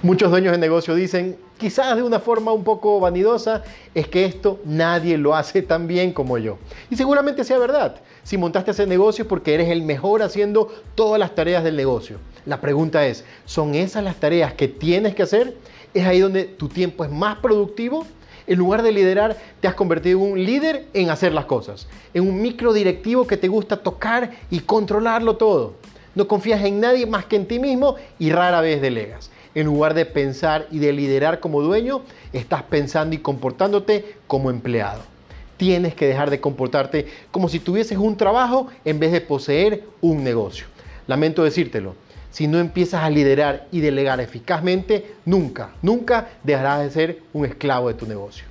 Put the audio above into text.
Muchos dueños de negocio dicen, quizás de una forma un poco vanidosa, es que esto nadie lo hace tan bien como yo. Y seguramente sea verdad. Si montaste ese negocio porque eres el mejor haciendo todas las tareas del negocio. La pregunta es, ¿son esas las tareas que tienes que hacer? ¿Es ahí donde tu tiempo es más productivo? En lugar de liderar, te has convertido en un líder en hacer las cosas, en un micro directivo que te gusta tocar y controlarlo todo. No confías en nadie más que en ti mismo y rara vez delegas. En lugar de pensar y de liderar como dueño, estás pensando y comportándote como empleado. Tienes que dejar de comportarte como si tuvieses un trabajo en vez de poseer un negocio. Lamento decírtelo, si no empiezas a liderar y delegar eficazmente, nunca, nunca dejarás de ser un esclavo de tu negocio.